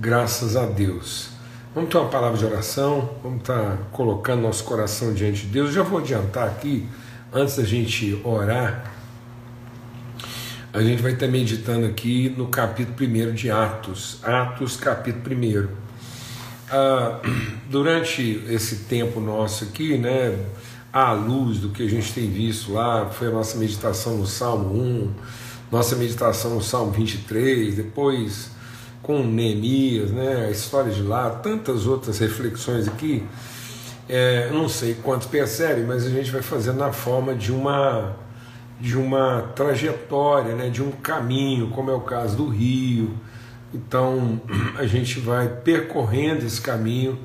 Graças a Deus. Vamos ter uma palavra de oração, vamos estar colocando nosso coração diante de Deus. Eu já vou adiantar aqui, antes da gente orar, a gente vai estar meditando aqui no capítulo 1 de Atos, Atos, capítulo 1. Ah, durante esse tempo nosso aqui, né, à luz do que a gente tem visto lá, foi a nossa meditação no Salmo 1, nossa meditação no Salmo 23, depois com Neemias, né, a história de lá, tantas outras reflexões aqui. É, não sei quantos percebem, mas a gente vai fazer na forma de uma de uma trajetória, né, de um caminho, como é o caso do Rio. Então a gente vai percorrendo esse caminho.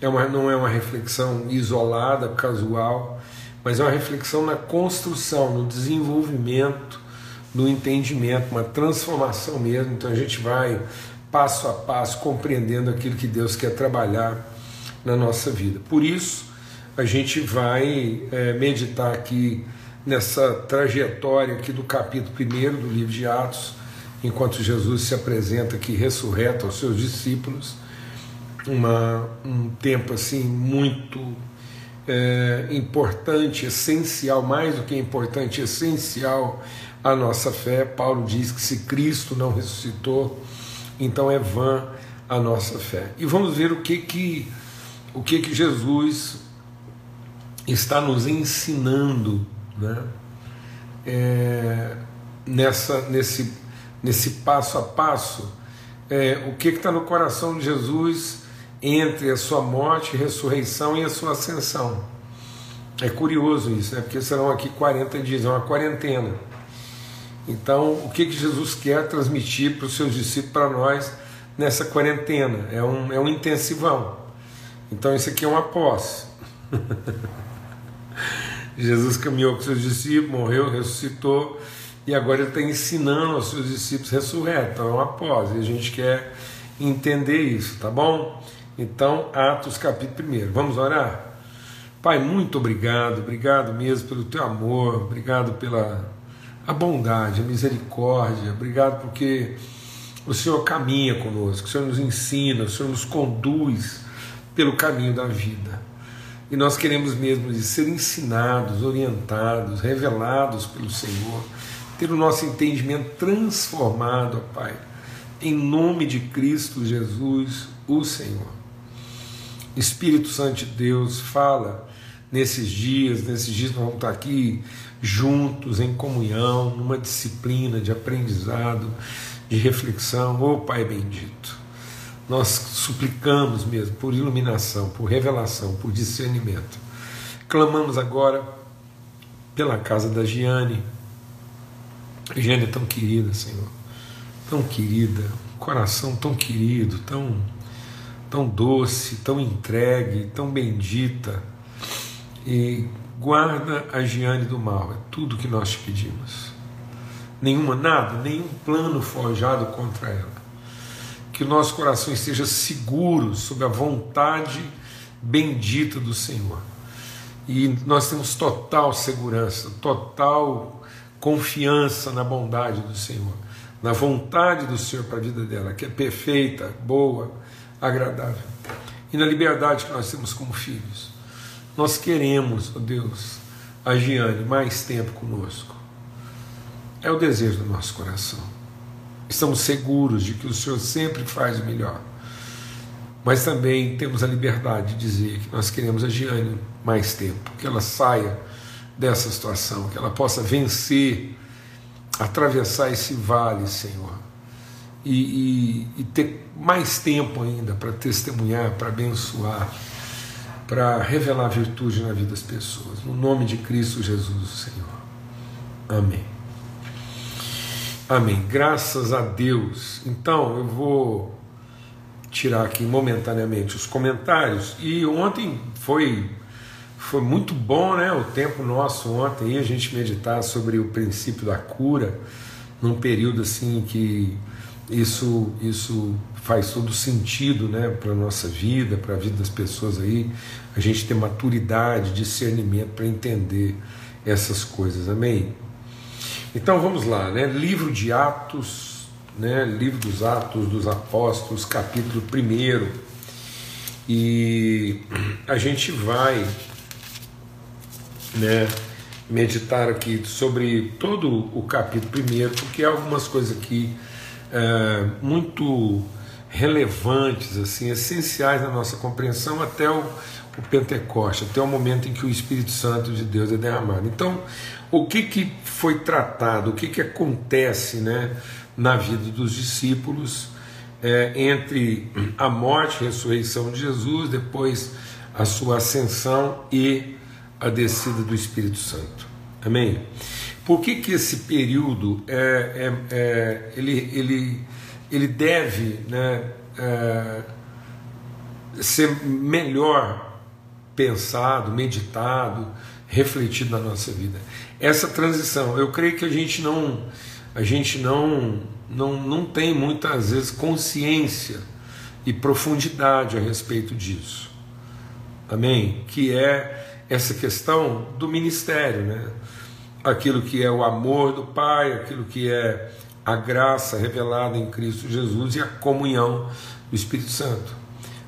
É uma, não é uma reflexão isolada, casual, mas é uma reflexão na construção, no desenvolvimento, no entendimento, uma transformação mesmo. Então a gente vai passo a passo compreendendo aquilo que Deus quer trabalhar na nossa vida. Por isso a gente vai é, meditar aqui nessa trajetória aqui do capítulo 1 do livro de Atos, enquanto Jesus se apresenta aqui ressurreto aos seus discípulos, uma, um tempo assim muito é, importante, essencial, mais do que importante, essencial à nossa fé. Paulo diz que se Cristo não ressuscitou, então é vã a nossa fé. E vamos ver o que que o que que Jesus está nos ensinando né? É, nessa, nesse, nesse passo a passo, é, o que está no coração de Jesus entre a sua morte, ressurreição e a sua ascensão. É curioso isso, né? porque serão aqui 40 dias, é uma quarentena. Então, o que, que Jesus quer transmitir para os seus discípulos, para nós, nessa quarentena? É um, é um intensivão. Então, isso aqui é uma posse. Jesus caminhou com seus discípulos, morreu, ressuscitou e agora ele está ensinando aos seus discípulos ressurreto. Então é uma pós e a gente quer entender isso, tá bom? Então, Atos capítulo 1. Vamos orar? Pai, muito obrigado, obrigado mesmo pelo teu amor, obrigado pela a bondade, a misericórdia, obrigado porque o Senhor caminha conosco, o Senhor nos ensina, o Senhor nos conduz pelo caminho da vida. E nós queremos mesmo ser ensinados, orientados, revelados pelo Senhor, ter o nosso entendimento transformado, Pai, em nome de Cristo Jesus, o Senhor. Espírito Santo de Deus, fala nesses dias, nesses dias nós vamos estar aqui juntos, em comunhão, numa disciplina de aprendizado, de reflexão. Ô oh, Pai bendito nós suplicamos mesmo por iluminação, por revelação, por discernimento. Clamamos agora pela casa da Giane. Giane é tão querida, Senhor, tão querida, coração tão querido, tão, tão doce, tão entregue, tão bendita. E guarda a Giane do mal, é tudo que nós te pedimos. Nenhuma, nada, nenhum plano forjado contra ela que o nosso coração esteja seguro sobre a vontade bendita do Senhor. E nós temos total segurança, total confiança na bondade do Senhor, na vontade do Senhor para a vida dela, que é perfeita, boa, agradável. E na liberdade que nós temos como filhos. Nós queremos, ó oh Deus, a Giane mais tempo conosco. É o desejo do nosso coração. Estamos seguros de que o Senhor sempre faz o melhor. Mas também temos a liberdade de dizer que nós queremos a Giane mais tempo, que ela saia dessa situação, que ela possa vencer, atravessar esse vale, Senhor, e, e, e ter mais tempo ainda para testemunhar, para abençoar, para revelar virtude na vida das pessoas. No nome de Cristo Jesus, Senhor. Amém. Amém. Graças a Deus. Então, eu vou tirar aqui momentaneamente os comentários. E ontem foi foi muito bom, né? O tempo nosso ontem a gente meditar sobre o princípio da cura num período assim que isso isso faz todo sentido, né, para nossa vida, para a vida das pessoas aí. A gente ter maturidade, discernimento para entender essas coisas. Amém. Então vamos lá, né? Livro de Atos, né, livro dos Atos dos Apóstolos, capítulo 1. E a gente vai né, meditar aqui sobre todo o capítulo 1, porque há algumas coisas aqui é, muito relevantes, assim, essenciais na nossa compreensão até o, o Pentecoste, até o momento em que o Espírito Santo de Deus é derramado. Então, o que, que foi tratado, o que, que acontece né, na vida dos discípulos é, entre a morte e a ressurreição de Jesus, depois a sua ascensão e a descida do Espírito Santo. Amém? Por que, que esse período é, é, é ele, ele, ele deve né, é, ser melhor pensado, meditado, refletido na nossa vida? Essa transição, eu creio que a gente não, a gente não, não, não tem muitas vezes consciência e profundidade a respeito disso. Amém? Que é essa questão do ministério, né? aquilo que é o amor do Pai, aquilo que é a graça revelada em Cristo Jesus e a comunhão do Espírito Santo.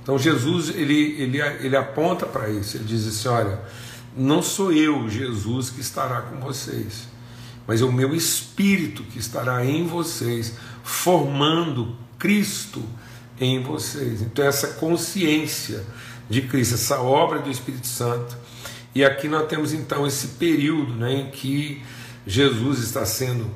Então Jesus ele, ele, ele aponta para isso, ele diz assim: olha, não sou eu, Jesus, que estará com vocês, mas é o meu Espírito que estará em vocês, formando Cristo em vocês. Então, essa consciência de Cristo, essa obra do Espírito Santo, e aqui nós temos então esse período né, em que Jesus está sendo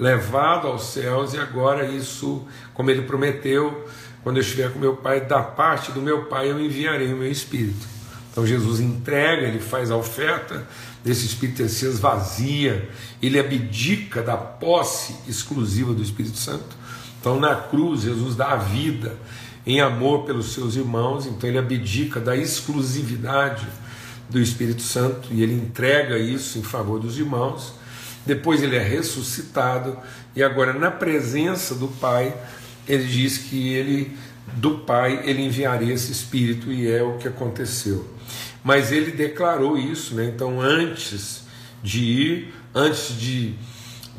levado aos céus e agora isso, como ele prometeu, quando eu estiver com meu Pai, da parte do meu Pai eu enviarei o meu Espírito. Então Jesus entrega, ele faz a oferta desse Espírito, se esvazia, ele abdica da posse exclusiva do Espírito Santo. Então na cruz Jesus dá a vida em amor pelos seus irmãos, então ele abdica da exclusividade do Espírito Santo e ele entrega isso em favor dos irmãos. Depois ele é ressuscitado e agora na presença do Pai, ele diz que ele do Pai ele enviaria esse espírito e é o que aconteceu. Mas ele declarou isso, né? Então antes de ir, antes de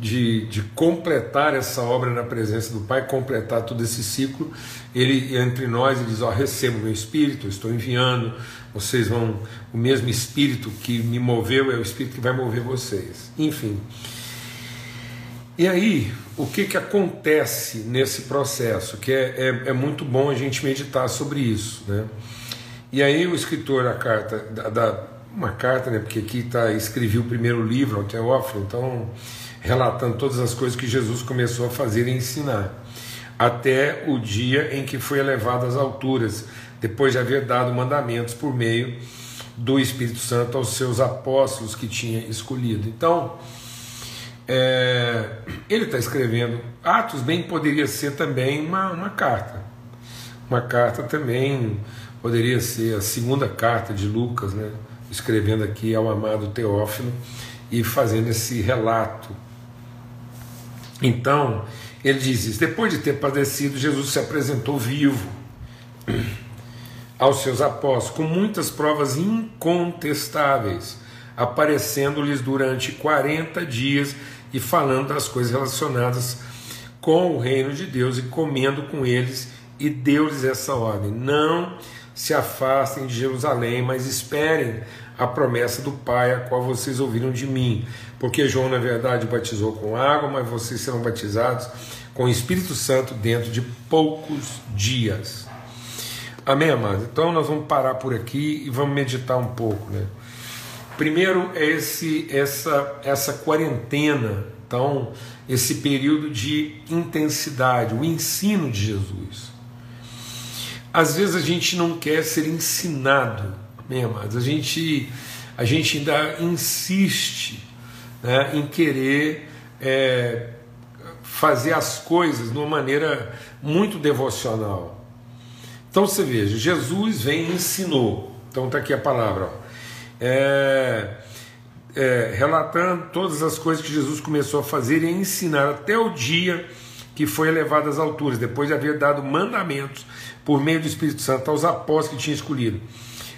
de, de, completar essa obra na presença do Pai, completar todo esse ciclo, ele entre nós ele diz: ó, recebo meu Espírito, estou enviando, vocês vão, o mesmo Espírito que me moveu é o Espírito que vai mover vocês. Enfim. E aí, o que, que acontece nesse processo? Que é, é, é muito bom a gente meditar sobre isso. Né? E aí, o escritor da carta, da, da uma carta, né, porque aqui tá, escrevi o primeiro livro ao Teófilo, então, relatando todas as coisas que Jesus começou a fazer e ensinar, até o dia em que foi elevado às alturas depois de haver dado mandamentos por meio do Espírito Santo aos seus apóstolos que tinha escolhido. Então, é, ele está escrevendo. Atos bem poderia ser também uma, uma carta. Uma carta também poderia ser a segunda carta de Lucas, né? Escrevendo aqui ao amado Teófilo e fazendo esse relato. Então, ele diz isso: depois de ter padecido, Jesus se apresentou vivo aos seus apóstolos com muitas provas incontestáveis, aparecendo-lhes durante 40 dias e falando das coisas relacionadas com o reino de Deus e comendo com eles, e deu-lhes essa ordem: não se afastem de Jerusalém, mas esperem a promessa do Pai, a qual vocês ouviram de mim. Porque João, na verdade, batizou com água, mas vocês serão batizados com o Espírito Santo dentro de poucos dias. Amém, amados? Então nós vamos parar por aqui e vamos meditar um pouco. Né? Primeiro é esse, essa, essa quarentena, então, esse período de intensidade, o ensino de Jesus. Às vezes a gente não quer ser ensinado, amados? A gente, a gente ainda insiste né, em querer é, fazer as coisas de uma maneira muito devocional. Então você veja, Jesus vem e ensinou. Então está aqui a palavra. Ó. É, é, relatando todas as coisas que Jesus começou a fazer e a ensinar até o dia que foi elevado às alturas, depois de haver dado mandamentos por meio do Espírito Santo aos apóstolos que tinha escolhido.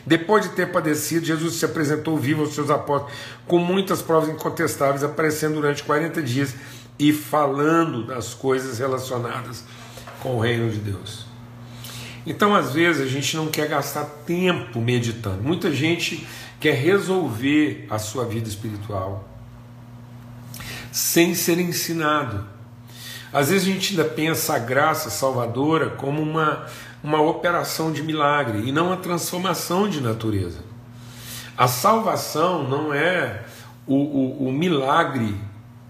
Depois de ter padecido, Jesus se apresentou vivo aos seus apóstolos com muitas provas incontestáveis, aparecendo durante 40 dias e falando das coisas relacionadas com o reino de Deus. Então, às vezes, a gente não quer gastar tempo meditando. Muita gente quer resolver a sua vida espiritual sem ser ensinado. Às vezes a gente ainda pensa a graça salvadora como uma, uma operação de milagre e não a transformação de natureza. A salvação não é o, o, o milagre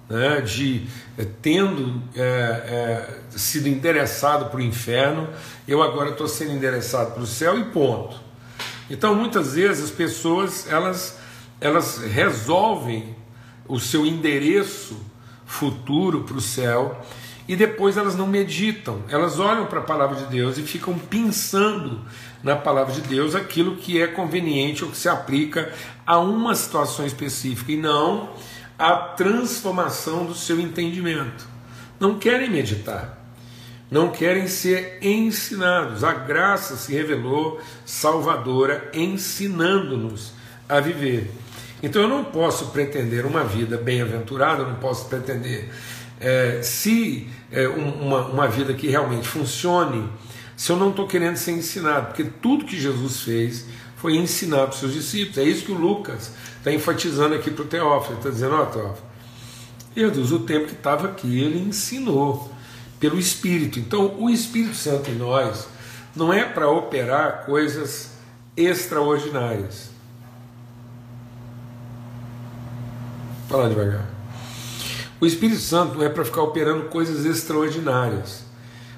né, de é, tendo é, é, sido endereçado para o inferno, eu agora estou sendo endereçado para o céu e ponto. Então muitas vezes as pessoas elas, elas resolvem o seu endereço futuro para o céu e depois elas não meditam, elas olham para a palavra de Deus e ficam pensando na palavra de Deus aquilo que é conveniente ou que se aplica a uma situação específica e não a transformação do seu entendimento. Não querem meditar, não querem ser ensinados. A graça se revelou salvadora, ensinando-nos a viver. Então eu não posso pretender uma vida bem-aventurada, eu não posso pretender é, se é, uma, uma vida que realmente funcione, se eu não estou querendo ser ensinado, porque tudo que Jesus fez foi ensinar para os seus discípulos. É isso que o Lucas está enfatizando aqui para o Teófilo. Está dizendo, ó oh, Teófilo, Jesus, o tempo que estava aqui, ele ensinou pelo Espírito. Então, o Espírito Santo em nós não é para operar coisas extraordinárias. Vou falar devagar. O Espírito Santo não é para ficar operando coisas extraordinárias.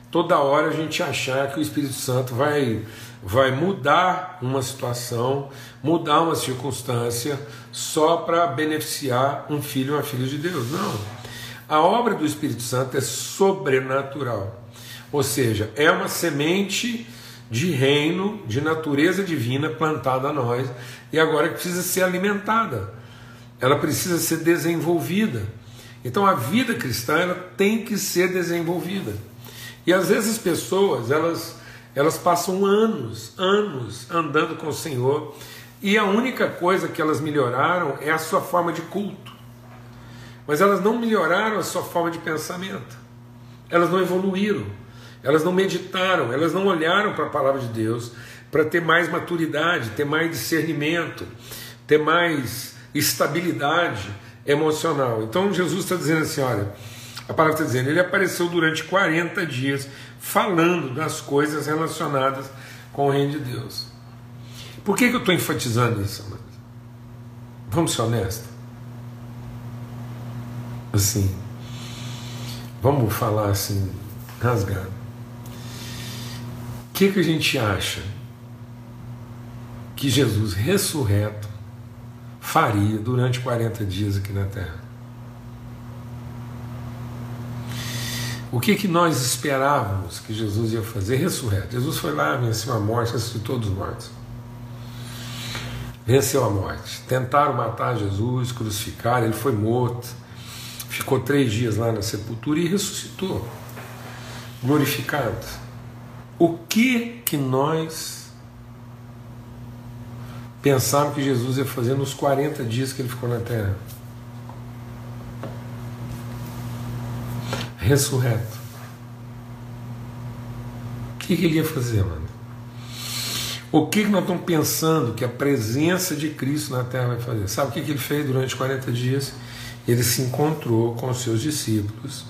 Toda hora a gente achar que o Espírito Santo vai, vai mudar uma situação, mudar uma circunstância, só para beneficiar um filho ou uma filha de Deus. Não. A obra do Espírito Santo é sobrenatural. Ou seja, é uma semente de reino, de natureza divina plantada a nós e agora precisa ser alimentada. Ela precisa ser desenvolvida. Então a vida cristã ela tem que ser desenvolvida. E às vezes as pessoas elas, elas passam anos, anos andando com o Senhor e a única coisa que elas melhoraram é a sua forma de culto. Mas elas não melhoraram a sua forma de pensamento. Elas não evoluíram. Elas não meditaram, elas não olharam para a palavra de Deus para ter mais maturidade, ter mais discernimento, ter mais estabilidade emocional. Então Jesus está dizendo assim: olha, a palavra está dizendo, ele apareceu durante 40 dias falando das coisas relacionadas com o reino de Deus. Por que, que eu estou enfatizando isso? Vamos ser honestos? Assim, vamos falar assim, rasgado. O que, que a gente acha que Jesus ressurreto faria durante 40 dias aqui na Terra. O que, que nós esperávamos que Jesus ia fazer? Ressurreto. Jesus foi lá, venceu a morte, ressuscitou dos mortos. Venceu a morte. Tentaram matar Jesus, crucificar, ele foi morto. Ficou três dias lá na sepultura e ressuscitou, glorificado. O que que nós pensavam que Jesus ia fazer nos 40 dias que ele ficou na terra. Ressurreto. O que, que ele ia fazer, mano? O que, que nós estamos pensando que a presença de Cristo na terra vai fazer? Sabe o que, que ele fez durante 40 dias? Ele se encontrou com os seus discípulos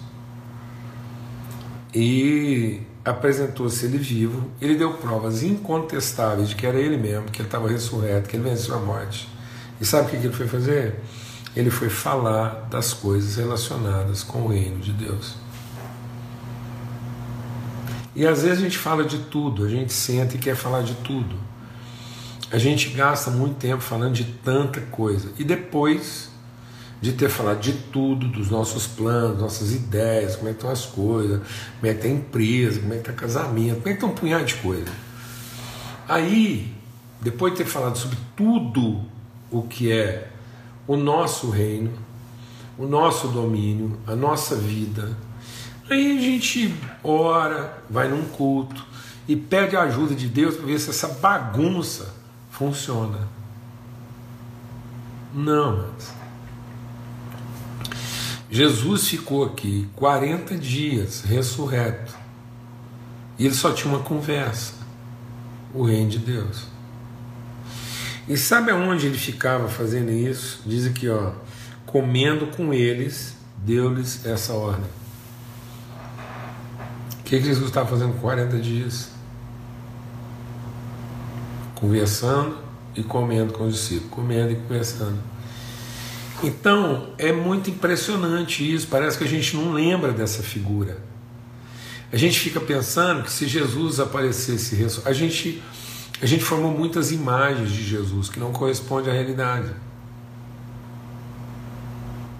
e apresentou-se ele vivo, ele deu provas incontestáveis de que era ele mesmo, que ele estava ressurreto, que ele venceu a morte. E sabe o que ele foi fazer? Ele foi falar das coisas relacionadas com o reino de Deus. E às vezes a gente fala de tudo, a gente senta e quer falar de tudo. A gente gasta muito tempo falando de tanta coisa. E depois de ter falado de tudo, dos nossos planos, nossas ideias, como é que estão as coisas, como é que está a empresa, como é que está casamento, como é que está um punhado de coisa. Aí, depois de ter falado sobre tudo o que é o nosso reino, o nosso domínio, a nossa vida, aí a gente ora, vai num culto e pede a ajuda de Deus para ver se essa bagunça funciona. Não, mas Jesus ficou aqui 40 dias ressurreto. E ele só tinha uma conversa: o reino de Deus. E sabe aonde ele ficava fazendo isso? Diz aqui, ó, comendo com eles, deu-lhes essa ordem. O que, que Jesus estava fazendo 40 dias? Conversando e comendo com os discípulos, comendo e conversando. Então é muito impressionante isso, parece que a gente não lembra dessa figura. A gente fica pensando que se Jesus aparecesse, a gente, a gente formou muitas imagens de Jesus que não correspondem à realidade.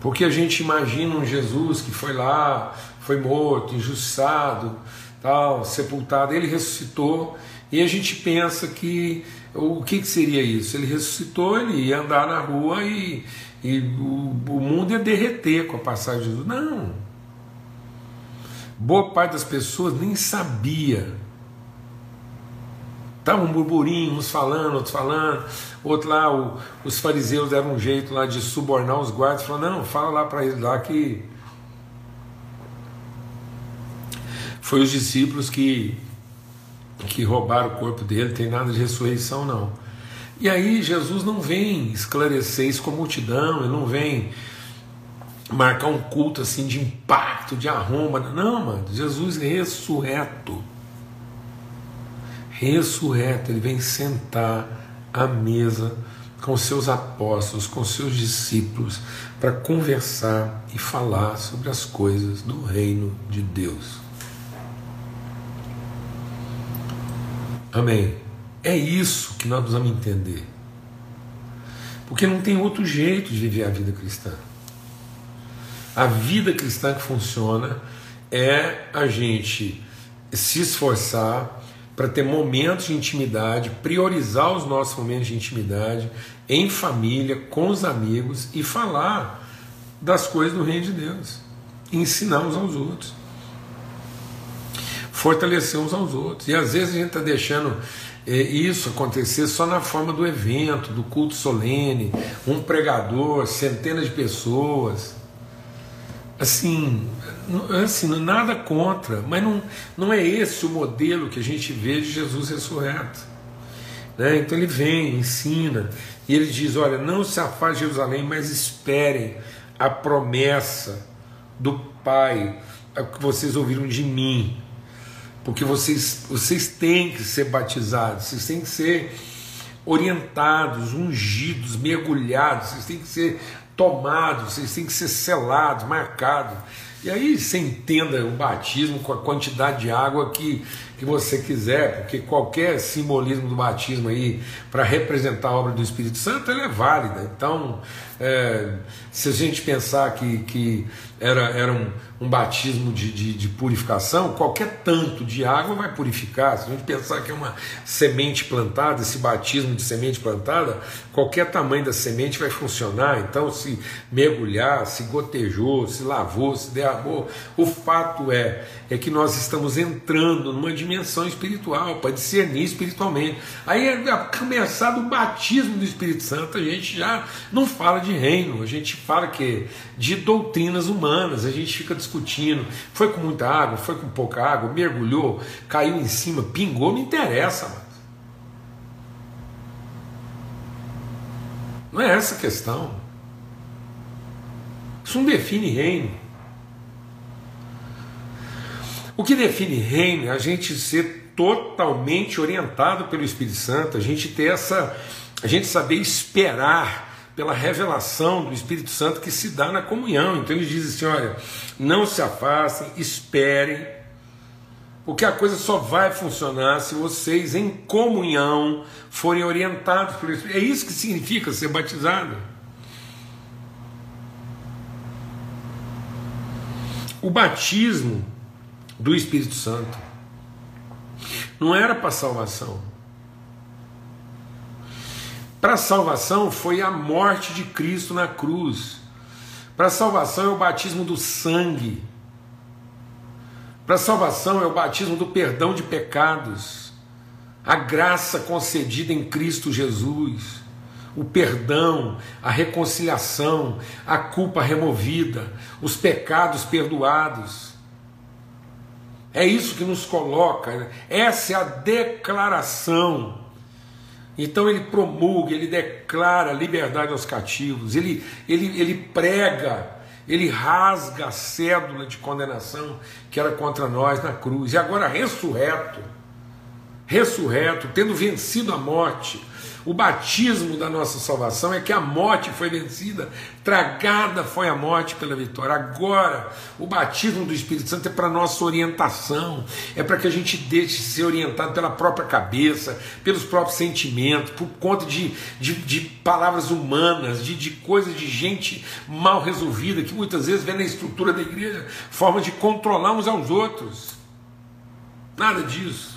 Porque a gente imagina um Jesus que foi lá, foi morto, injustiçado, tal, sepultado, ele ressuscitou, e a gente pensa que o que, que seria isso? Ele ressuscitou, ele ia andar na rua e, e o, o mundo ia derreter com a passagem de Jesus. Não. Boa parte das pessoas nem sabia. Estava um burburinho, uns falando, outros falando, outro lá, o, os fariseus deram um jeito lá de subornar os guardas, falando, não, fala lá para eles lá que foi os discípulos que que roubaram o corpo dele, tem nada de ressurreição não. E aí Jesus não vem esclarecer isso com a multidão, ele não vem marcar um culto assim de impacto, de arromba. Não, mano, Jesus ressurreto. Ressurreto, ele vem sentar à mesa com seus apóstolos, com seus discípulos, para conversar e falar sobre as coisas do reino de Deus. Amém. É isso que nós precisamos entender. Porque não tem outro jeito de viver a vida cristã. A vida cristã que funciona é a gente se esforçar para ter momentos de intimidade, priorizar os nossos momentos de intimidade em família, com os amigos e falar das coisas do reino de Deus, ensinar uns aos outros, fortalecer uns aos outros. E às vezes a gente está deixando é, isso acontecer só na forma do evento, do culto solene, um pregador, centenas de pessoas. Assim, assim, nada contra, mas não, não é esse o modelo que a gente vê de Jesus ressurreto. Né? Então ele vem, ensina, e ele diz: Olha, não se afaste de Jerusalém, mas esperem a promessa do Pai, que vocês ouviram de mim porque vocês, vocês têm que ser batizados, vocês têm que ser orientados, ungidos, mergulhados, vocês têm que ser tomados, vocês têm que ser selados, marcados. E aí você entenda o batismo com a quantidade de água que, que você quiser, porque qualquer simbolismo do batismo aí para representar a obra do Espírito Santo ela é válida. Então, é, se a gente pensar que, que era, era um, um batismo de, de, de, purificação, qualquer tanto de água vai purificar. Se a gente pensar que é uma semente plantada, esse batismo de semente plantada, qualquer tamanho da semente vai funcionar. Então, se mergulhar, se gotejou, se lavou, se derramou, o fato é, é que nós estamos entrando numa dimensão espiritual, para discernir espiritualmente. Aí, a começar do batismo do Espírito Santo, a gente já não fala de reino, a gente fala que de doutrinas humanas, a gente fica discutindo, foi com muita água, foi com pouca água, mergulhou, caiu em cima, pingou, não interessa, mano. Não é essa a questão. Isso não define reino. O que define reino é a gente ser totalmente orientado pelo Espírito Santo, a gente ter essa, a gente saber esperar pela revelação do Espírito Santo que se dá na comunhão. Então ele diz assim: olha, não se afastem, esperem, porque a coisa só vai funcionar se vocês, em comunhão, forem orientados pelo Espírito. É isso que significa ser batizado. O batismo do Espírito Santo não era para salvação. Para salvação foi a morte de Cristo na cruz. Para salvação é o batismo do sangue. Para salvação é o batismo do perdão de pecados. A graça concedida em Cristo Jesus. o perdão, a reconciliação, a culpa removida, os pecados perdoados. É isso que nos coloca, essa é a declaração. Então ele promulga, ele declara liberdade aos cativos, ele, ele, ele prega, ele rasga a cédula de condenação que era contra nós na cruz, e agora ressurreto, ressurreto, tendo vencido a morte, o batismo da nossa salvação é que a morte foi vencida, tragada foi a morte pela vitória. Agora, o batismo do Espírito Santo é para nossa orientação, é para que a gente deixe ser orientado pela própria cabeça, pelos próprios sentimentos, por conta de, de, de palavras humanas, de, de coisas de gente mal resolvida, que muitas vezes vê na estrutura da igreja forma de controlar uns aos outros. Nada disso.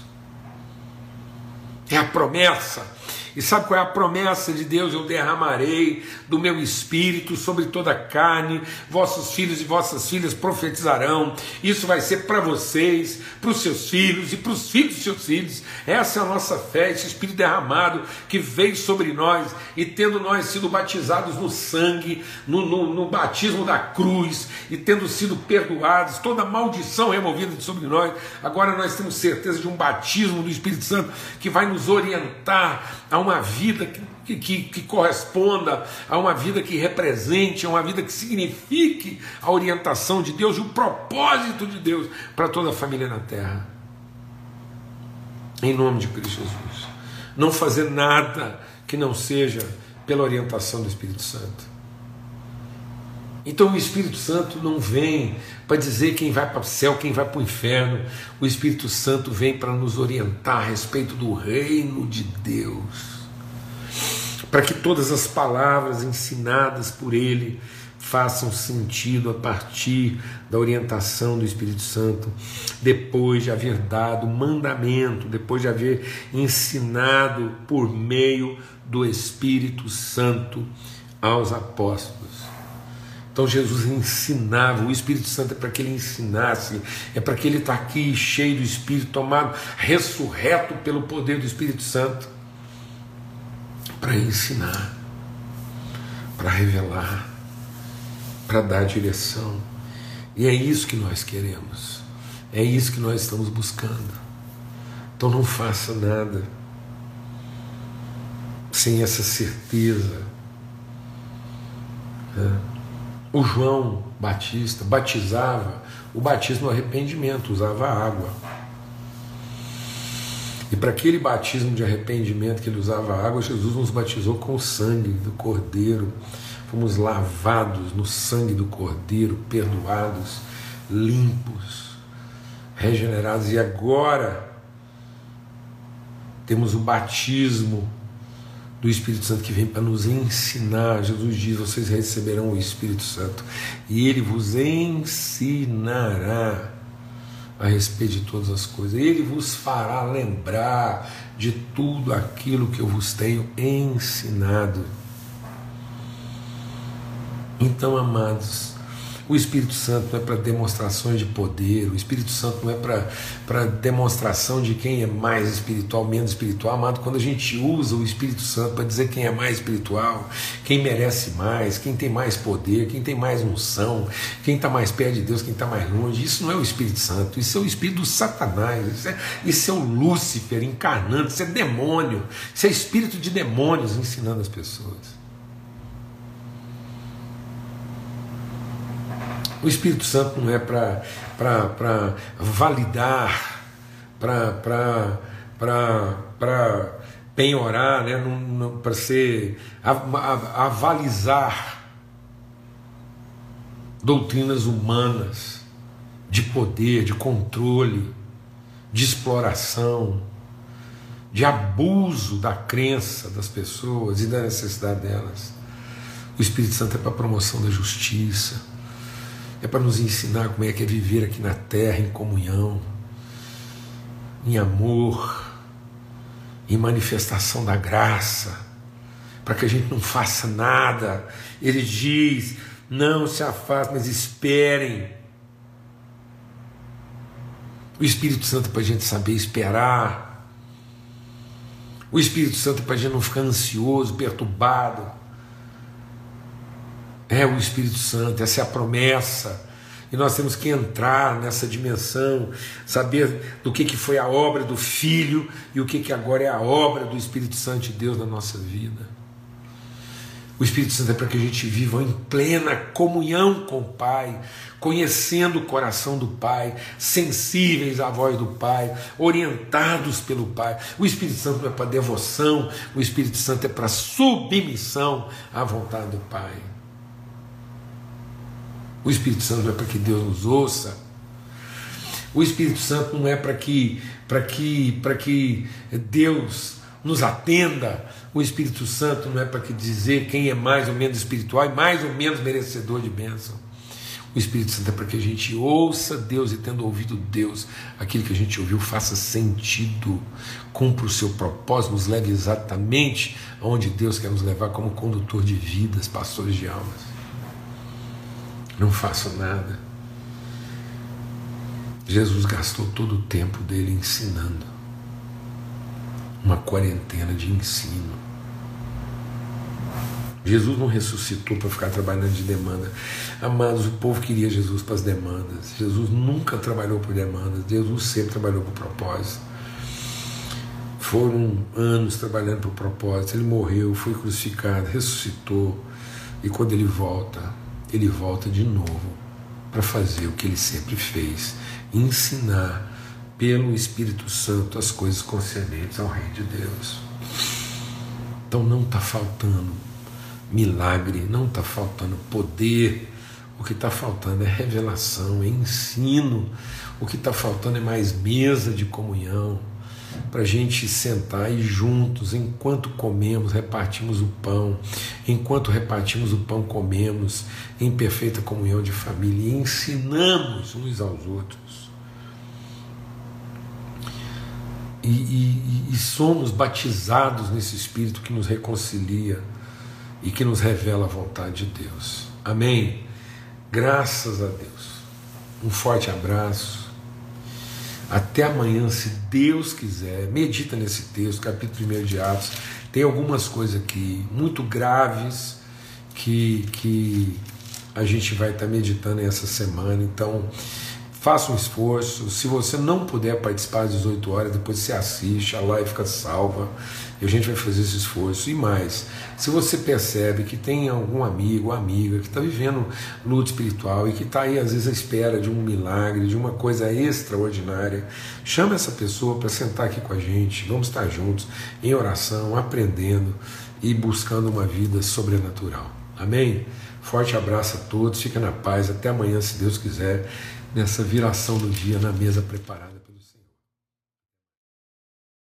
É a promessa e sabe qual é a promessa de Deus? Eu derramarei do meu espírito sobre toda a carne, vossos filhos e vossas filhas profetizarão. Isso vai ser para vocês, para os seus filhos e para os filhos dos seus filhos. Essa é a nossa fé, esse espírito derramado que veio sobre nós e tendo nós sido batizados no sangue, no, no, no batismo da cruz e tendo sido perdoados, toda maldição removida sobre nós, agora nós temos certeza de um batismo do Espírito Santo que vai nos orientar a uma vida que, que, que, corresponda a uma vida que represente, a uma vida que signifique a orientação de Deus e o propósito de Deus para toda a família na terra. Em nome de Cristo Jesus. Não fazer nada que não seja pela orientação do Espírito Santo. Então o Espírito Santo não vem para dizer quem vai para o céu, quem vai para o inferno. O Espírito Santo vem para nos orientar a respeito do reino de Deus. Para que todas as palavras ensinadas por Ele façam sentido a partir da orientação do Espírito Santo, depois de haver dado mandamento, depois de haver ensinado por meio do Espírito Santo aos apóstolos. Então Jesus ensinava, o Espírito Santo é para que ele ensinasse, é para que ele está aqui cheio do Espírito, tomado, ressurreto pelo poder do Espírito Santo, para ensinar, para revelar, para dar direção. E é isso que nós queremos, é isso que nós estamos buscando. Então não faça nada sem essa certeza. Né? O João Batista batizava, o batismo do arrependimento, usava água. E para aquele batismo de arrependimento que ele usava água, Jesus nos batizou com o sangue do Cordeiro. Fomos lavados no sangue do Cordeiro, perdoados, limpos, regenerados. E agora temos o batismo do Espírito Santo que vem para nos ensinar. Jesus diz: vocês receberão o Espírito Santo e ele vos ensinará a respeito de todas as coisas. Ele vos fará lembrar de tudo aquilo que eu vos tenho ensinado. Então, amados, o Espírito Santo não é para demonstrações de poder, o Espírito Santo não é para demonstração de quem é mais espiritual, menos espiritual. Amado, quando a gente usa o Espírito Santo para dizer quem é mais espiritual, quem merece mais, quem tem mais poder, quem tem mais unção, quem está mais perto de Deus, quem está mais longe, isso não é o Espírito Santo, isso é o Espírito do Satanás, isso é, isso é o Lúcifer encarnando, isso é demônio, isso é espírito de demônios ensinando as pessoas. O Espírito Santo não é para validar, para penhorar, né? para ser avalizar doutrinas humanas de poder, de controle, de exploração, de abuso da crença das pessoas e da necessidade delas. O Espírito Santo é para a promoção da justiça é para nos ensinar como é que é viver aqui na terra em comunhão, em amor, em manifestação da graça, para que a gente não faça nada. Ele diz: não se afastem, mas esperem. O Espírito Santo para a gente saber esperar. O Espírito Santo é para a gente não ficar ansioso, perturbado. É o Espírito Santo, essa é a promessa. E nós temos que entrar nessa dimensão, saber do que, que foi a obra do Filho e o que, que agora é a obra do Espírito Santo de Deus na nossa vida. O Espírito Santo é para que a gente viva em plena comunhão com o Pai, conhecendo o coração do Pai, sensíveis à voz do Pai, orientados pelo Pai. O Espírito Santo não é para devoção, o Espírito Santo é para submissão à vontade do Pai. O Espírito Santo é para que Deus nos ouça. O Espírito Santo não é para que, para que, para que Deus nos atenda. O Espírito Santo não é para que dizer quem é mais ou menos espiritual e mais ou menos merecedor de bênção. O Espírito Santo é para que a gente ouça Deus e, tendo ouvido Deus, aquilo que a gente ouviu faça sentido, cumpra o seu propósito, nos leve exatamente aonde Deus quer nos levar como condutor de vidas, pastores de almas. Não faço nada. Jesus gastou todo o tempo dele ensinando uma quarentena de ensino. Jesus não ressuscitou para ficar trabalhando de demanda. Amados, o povo queria Jesus para as demandas. Jesus nunca trabalhou por demandas. Jesus sempre trabalhou por propósito. Foram anos trabalhando por propósito. Ele morreu, foi crucificado, ressuscitou. E quando ele volta, ele volta de novo para fazer o que ele sempre fez: ensinar pelo Espírito Santo as coisas concernentes ao Reino de Deus. Então não está faltando milagre, não está faltando poder, o que está faltando é revelação, é ensino, o que está faltando é mais mesa de comunhão, para a gente sentar e juntos, enquanto comemos, repartimos o pão, enquanto repartimos o pão, comemos em perfeita comunhão de família e ensinamos uns aos outros. e, e, e somos batizados nesse Espírito que nos reconcilia e que nos revela a vontade de Deus. Amém? Graças a Deus. Um forte abraço. Até amanhã, se Deus quiser. Medita nesse texto, capítulo 1 de Atos. Tem algumas coisas aqui muito graves que, que a gente vai estar meditando essa semana. Então, Faça um esforço. Se você não puder participar às 18 horas, depois você assiste, a live fica salva e a gente vai fazer esse esforço. E mais, se você percebe que tem algum amigo amiga que está vivendo luta espiritual e que está aí às vezes à espera de um milagre, de uma coisa extraordinária, chame essa pessoa para sentar aqui com a gente. Vamos estar juntos em oração, aprendendo e buscando uma vida sobrenatural. Amém? Forte abraço a todos, fica na paz, até amanhã, se Deus quiser nessa viração do dia na mesa preparada.